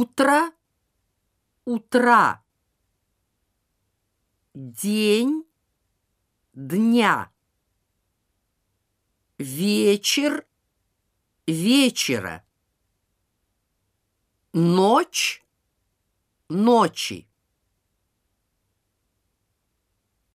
утро, утра, день, дня, вечер, вечера, ночь, ночи.